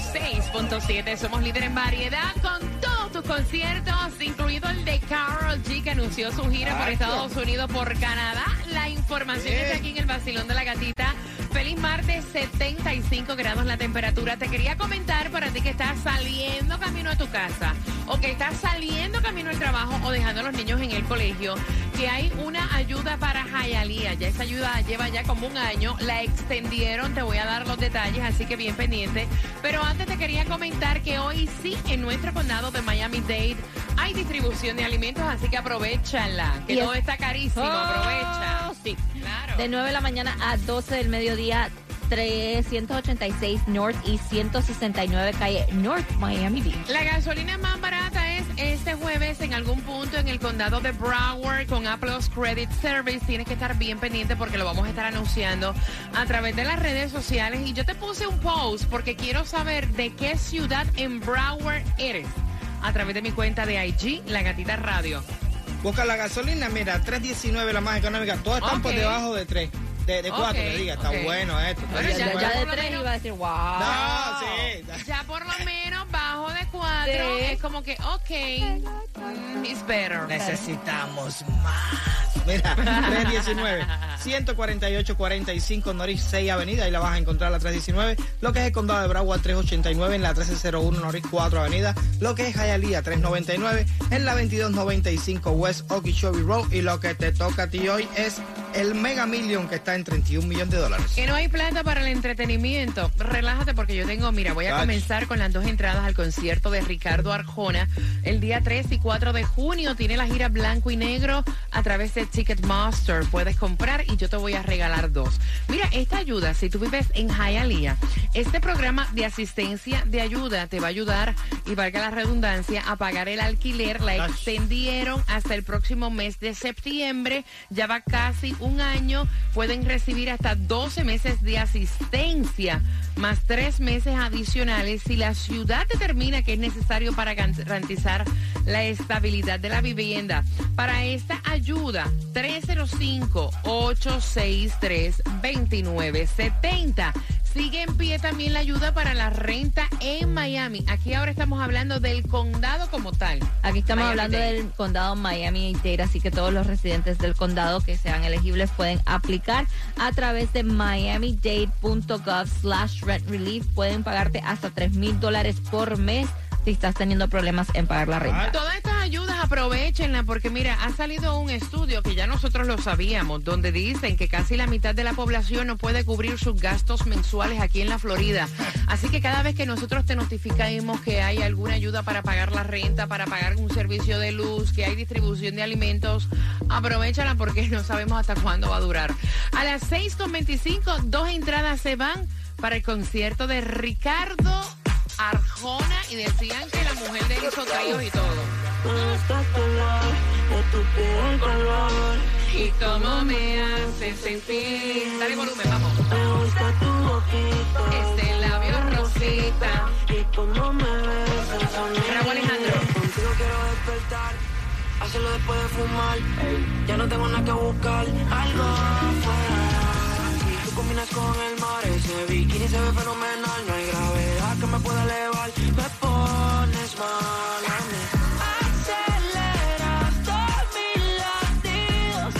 106.7 somos líder en variedad con todos tus conciertos, incluido el de Carol G que anunció su gira por Estados Unidos, por Canadá. La información está aquí en el vacilón de la gatita. Feliz martes, 75 grados la temperatura. Te quería comentar para ti que estás saliendo camino a tu casa o que estás saliendo camino al trabajo o dejando a los niños en el colegio, que hay una ayuda para Jayalía. Ya esa ayuda lleva ya como un año, la extendieron, te voy a dar los detalles, así que bien pendiente. Pero antes te quería comentar que hoy sí en nuestro condado de Miami-Dade hay distribución de alimentos, así que aprovechala, que Y es- todo está carísimo, Oh, aprovecha. sí. Claro. De 9 de la mañana a 12 del mediodía, 386 North y 169 calle North Miami Beach. La gasolina más barata este jueves en algún punto en el condado de Broward con Apple's Credit Service. Tienes que estar bien pendiente porque lo vamos a estar anunciando a través de las redes sociales. Y yo te puse un post porque quiero saber de qué ciudad en Broward eres. A través de mi cuenta de IG, La Gatita Radio. Busca la gasolina, mira, 3.19 la más económica. Todas están por Ok. debajo de 3. De, de 4, Ok, le diga. Está ok. bueno esto. Bueno, está Ya, ya- bueno. ya por de lo 3 menos- iba a decir, wow. No, sí. Ya por lo menos bajo de 4 Sí. es como que, ok, mm, it's better. Necesitamos más. Mira, 319, 148, 45 Norris 6 Avenida. Ahí la vas a encontrar la 319. Lo que es el condado de Broward 389 en la 1301 Norris 4 Avenida. Lo que es Hialeah 399 en la 2295 West Okeechobee Road. Y lo que te toca a ti hoy es el Mega Million que está en 31 millones de dólares. Que no hay plata para el entretenimiento. Relájate porque yo tengo, mira, voy a comenzar con las dos entradas al concierto de Ricardo Arjona. El día 3 y 4 de junio tiene la gira blanco y negro a través de Ticketmaster. Puedes comprar y yo te voy a regalar dos. Mira, esta ayuda, si tú vives en Hialeah, este programa de asistencia de ayuda te va a ayudar, y valga la redundancia, a pagar el alquiler. La extendieron hasta el próximo mes de septiembre. Ya va casi un año. Pueden recibir hasta 12 meses de asistencia, más tres meses adicionales si la ciudad determina que es necesario para garantizar la estabilidad de la vivienda. Para esta ayuda, 305-863-2970. Sigue en pie también la ayuda para la renta en Miami. Aquí ahora estamos hablando del condado como tal. Aquí estamos Miami hablando Dade. del condado Miami-Dade, así que todos los residentes del condado que sean elegibles pueden aplicar a través de miamidade.gov slash rent relief. Pueden pagarte hasta 3 mil dólares por mes si estás teniendo problemas en pagar la renta. Todas estas ayudas aprovechenlas porque mira, ha salido un estudio que ya nosotros lo sabíamos, donde dicen que casi la mitad de la población no puede cubrir sus gastos mensuales aquí en la Florida. Así que cada vez que nosotros te notificamos que hay alguna ayuda para pagar la renta, para pagar un servicio de luz, que hay distribución de alimentos, aprovechala porque no sabemos hasta cuándo va a durar. A las 6.25, dos entradas se van para el concierto de Ricardo Arjona y decían que la mujer de él hizo tríos y todo. Y cómo me hace sentir. Dale volumen, vamos. Este labio rosita. Bravo Alejandro. Contigo quiero despertar, hacerlo después de fumar. Ya no tengo nada que buscar, algo afuera. Tú combinas con el mar, ese bikini se ve fenomenal. No hay gravedad que me pueda elevar. Me pones mal a mí. Aceleras todos latidos.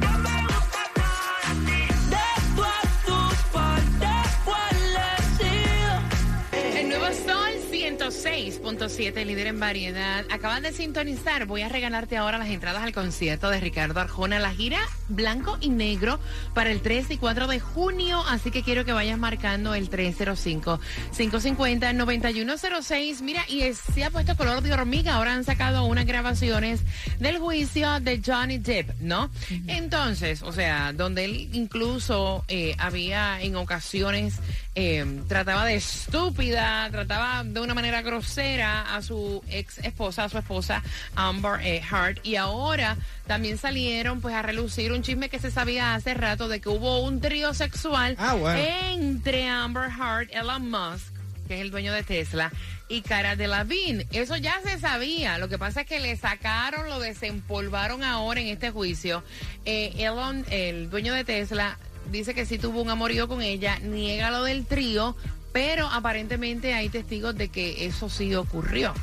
Ya me gusta para ti. De todas tus partes, ¿cuál he sido? El nuevo Sol 106.7, líder en variedad. Acaban de sintonizar. Voy a regalarte ahora las entradas al concierto de Ricardo Arjona, la gira blanco y negro para el 3 y 4 de junio. Así que quiero que vayas marcando el 305-550-9106. Mira, y es- se ha puesto color de hormiga. Ahora han sacado unas grabaciones del juicio de Johnny Depp, ¿no? Entonces, o sea, donde él incluso eh, había en ocasiones eh, trataba de estúpida, trataba de una manera grosera a su ex esposa, a su esposa Amber eh, Hart. Y ahora también salieron pues a relucir un chisme que se sabía hace rato de que hubo un trío sexual Ah, bueno. entre Amber Hart, Elon Musk, que es el dueño de Tesla, y Cara Delevingne. Eso ya se sabía. Lo que pasa es que le sacaron, lo desempolvaron ahora en este juicio. Eh, Elon, el dueño de Tesla, dice que sí tuvo un amorío con ella, niega lo del trío, pero aparentemente hay testigos de que eso sí ocurrió.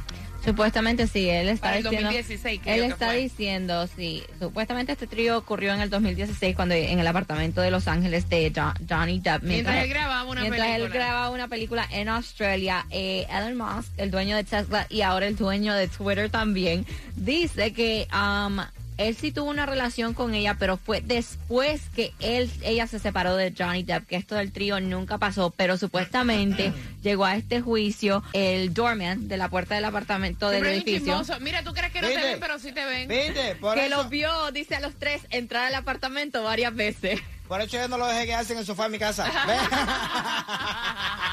Supuestamente sí, él está Para el diciendo. 2016 creo él está fue. diciendo, sí. Supuestamente este trío ocurrió en el 2016 cuando en el apartamento de Los Ángeles de Jo- Johnny Depp. Mientras él grababa una mientras él película. grababa una película en Australia, eh, Elon Musk, el dueño de Tesla y ahora el dueño de Twitter también, dice que um, él sí tuvo una relación con ella, pero fue después que él, ella se separó de Johnny Depp, que esto del trío nunca pasó, pero supuestamente llegó a este juicio el doorman de la puerta del apartamento del Siempre edificio. Mira, tú crees que no te ven, pero sí te ven. ¿Viste? Por que eso, los vio, dice a los tres, entrar al apartamento varias veces. por eso yo no lo dejé quedarse en el sofá en mi casa.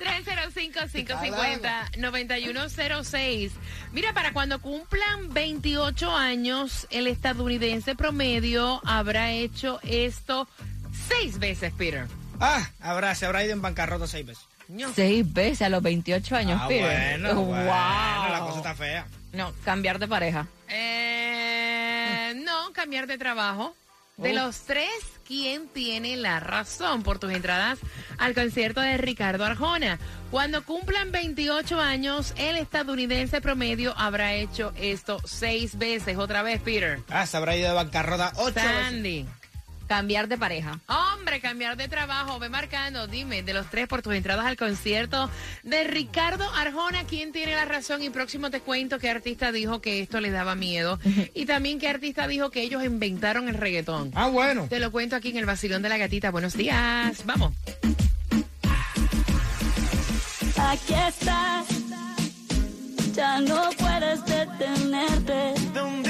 Ve. 305-550-9106. Mira, para cuando cumplan 28 años, el estadounidense promedio habrá hecho esto seis veces, Peter. ah, habrá, se habrá ido en bancarrota seis veces. No. Seis veces a los 28 años, Ah, Peter. bueno, wow. bueno, la cosa está fea. No, cambiar de pareja. Eh, no, cambiar de trabajo. De los tres, ¿quién tiene la razón por tus entradas al concierto de Ricardo Arjona? Cuando cumplan 28 años, el estadounidense promedio habrá hecho esto seis veces. Otra vez, Peter. Ah, se habrá ido de bancarrota ocho veces. Cambiar de pareja. Hombre, cambiar de trabajo. Ve marcando, dime, de los tres por tus entradas al concierto de Ricardo Arjona, ¿quién tiene la razón? Y próximo te cuento qué artista dijo que esto le daba miedo. Y también qué artista dijo que ellos inventaron el reggaetón. Ah, bueno. Te lo cuento aquí en el vacilón de la gatita. Buenos días. Vamos. Aquí estás, ya no puedes detenerte. ¿Dónde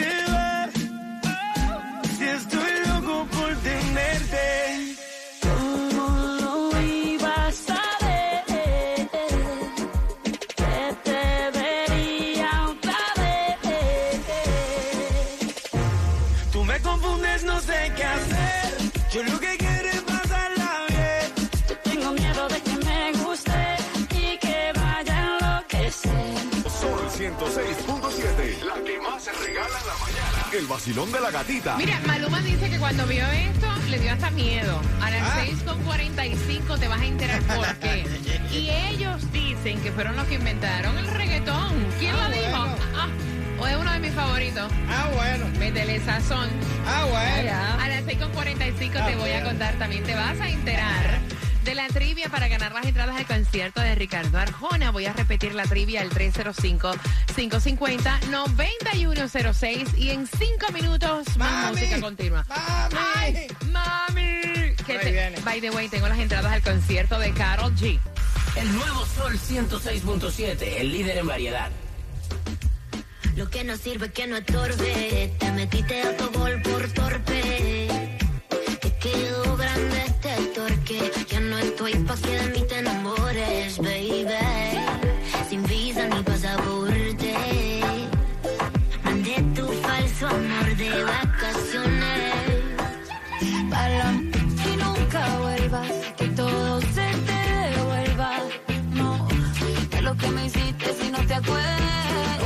se regala en la mañana. El vacilón de la gatita. Mira, Maluma dice que cuando vio esto le dio hasta miedo. A las Ah. 6.45 te vas a enterar por qué. Y ellos dicen que fueron los que inventaron el reggaetón. ¿Quién Ah, lo dijo? bueno. Ah, o es uno de mis favoritos. Ah, bueno. Métele sazón. Ah, bueno. A las 6.45 te Ah, voy a contar, también te vas a enterar de la trivia para ganar las entradas al concierto de Ricardo Arjona. Voy a repetir la trivia al 305-550-9106 y en cinco minutos más Mami. música continua. Mami. ¡Ay, mami! Que te- viene. by the way, tengo las entradas al concierto de Carol G. El nuevo Sol 106.7, el líder en variedad. Lo que no sirve que no estorbe. Te metiste a tu gol por torpe. Te torque. Estoy pa' que de mí te enamores, baby. Sin visa ni pasaporte. Mandé tu falso amor de vacaciones. Para y nunca vuelvas, que todo se te devuelva. No, de lo que me hiciste si no te acuerdas.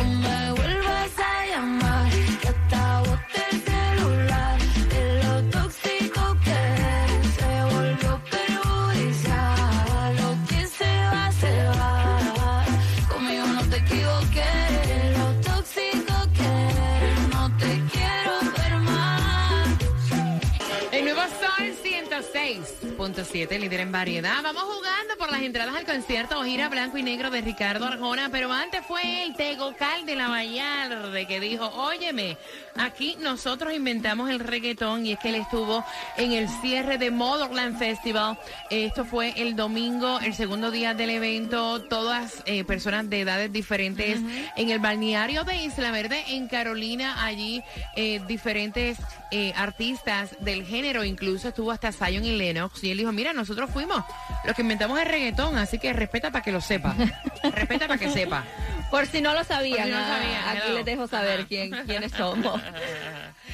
face. 106.7, líder en variedad. Vamos jugando por las entradas al concierto. Gira Blanco y Negro de Ricardo Arjona, pero antes fue el Tegocal de la Vallarde que dijo, óyeme, aquí nosotros inventamos el reggaetón y es que él estuvo en el cierre de Motherland Festival. Esto fue el domingo, el segundo día del evento, todas eh, personas de edades diferentes en el balneario de Isla Verde en Carolina, allí eh, diferentes eh, artistas del género, incluso estuvo hasta Zion y Lennox. Y él dijo, mira, nosotros fuimos los que inventamos el reggaetón, así que respeta para que lo sepa. respeta para que sepa. Por si no lo sabían, si no lo ah, sabían, aquí hello. les dejo saber quién, quiénes somos.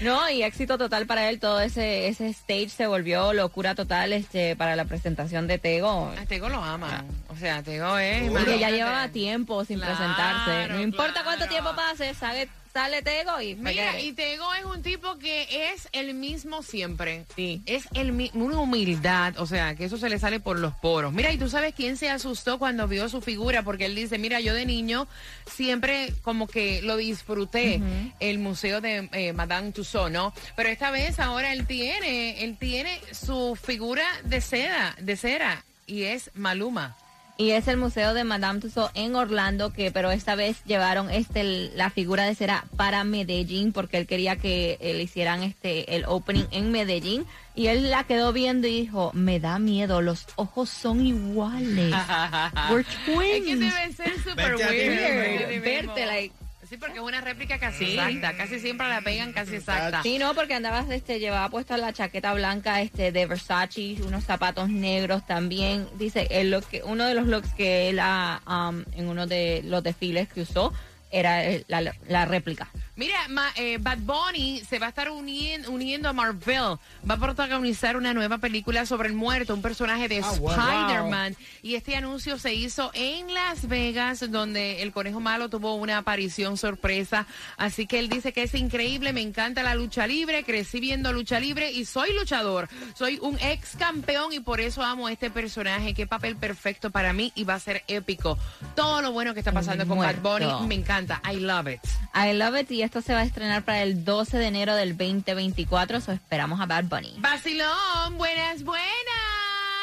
No, y éxito total para él, todo ese, ese stage se volvió locura total este para la presentación de Tego. A Tego lo aman. O sea, Tego es... Porque ya llevaba tiempo sin Claro, presentarse. No importa cuánto tiempo pase, sale, sale Tego y Mira, y Tego es un tipo que es el mismo siempre. Sí. Es el una humildad, o sea, que eso se le sale por los poros. Mira, y tú sabes quién se asustó cuando vio su figura, porque él dice, mira, yo de niño siempre como que lo disfruté, el museo de eh, Madame Tussauds, ¿no? Pero esta vez ahora él tiene, él tiene su figura de seda, de cera, y es Maluma. Y es el Museo de Madame Tussauds en Orlando, que pero esta vez llevaron este la figura de cera para Medellín, porque él quería que eh, le hicieran este el opening en Medellín. Y él la quedó viendo y dijo, me da miedo, los ojos son iguales. We're Es twins. que debe ser ti weird. Verte, like- Sí, porque es una réplica casi exacta. Casi siempre la pegan casi exacta. Sí, no, porque andabas, este, llevaba puesta la chaqueta blanca, este, de Versace, unos zapatos negros también. Dice, el look que, uno de los looks que él ha, um, en uno de los desfiles que usó era la, la réplica. Mira, ma- eh, Bad Bunny se va a estar unien- uniendo a Marvel. Va a protagonizar una nueva película sobre el muerto, un personaje de wow. Spider-Man. Y este anuncio se hizo en Las Vegas, donde el conejo malo tuvo una aparición sorpresa. Así que él dice que es increíble, me encanta la lucha libre, crecí viendo lucha libre y soy luchador. Soy un ex campeón y por eso amo a este personaje. Qué papel perfecto para mí y va a ser épico. Todo lo bueno que está pasando con Bad. Bunny me encanta. I love it. I love it y esto se va a estrenar para el 12 de enero del 2024, eso esperamos a Bad Bunny. Vacilón, buenas, buenas.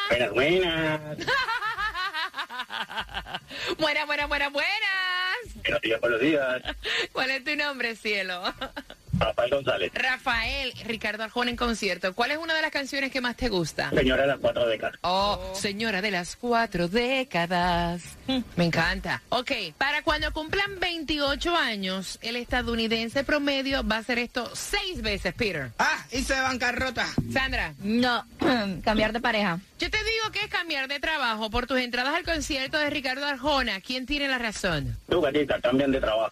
Buenas, buenas. buenas, buenas, buenas, buenas. Buenos días, buenos días. ¿Cuál es tu nombre, cielo? Rafael González. Rafael, Ricardo Arjona en concierto. ¿Cuál es una de las canciones que más te gusta? Señora de las cuatro décadas. Oh, señora de las cuatro décadas. Me encanta. Ok, para cuando cumplan 28 años, el estadounidense promedio va a hacer esto seis veces, Peter. Ah, hice bancarrota. Sandra, No, cambiar de pareja. yo te digo que es cambiar de trabajo por tus entradas al concierto de Ricardo Arjona. ¿Quién tiene la razón? Tú, gatita, cambian de trabajo.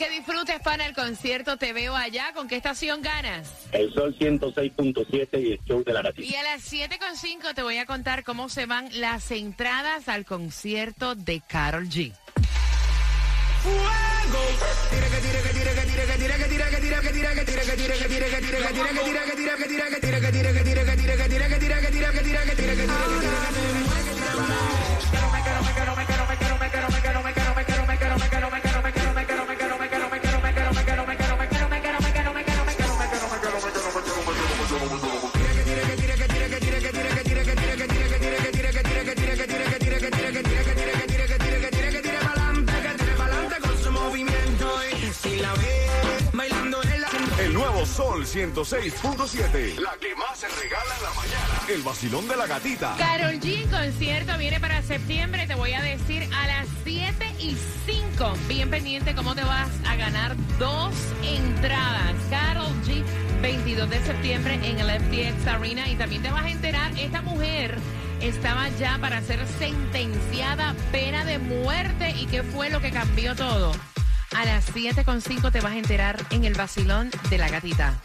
Que disfrutes, pana, el concierto. Te veo allá. ¿Con qué estación ganas? El sol 106.7 y el show de la gatita. Y a las 7.5 te voy a contar cómo se van las entradas al concierto de Carol G. El 106.7. La que más se regala en la mañana. El vacilón de la gatita. Carol G concierto viene para septiembre. Te voy a decir a las 7 y 5. Bien pendiente cómo te vas a ganar dos entradas. Carol G, 22 de septiembre en el FTX Arena. Y también te vas a enterar, esta mujer estaba ya para ser sentenciada pena de muerte. ¿Y qué fue lo que cambió todo? A las 7.5 te vas a enterar en el vacilón de la gatita.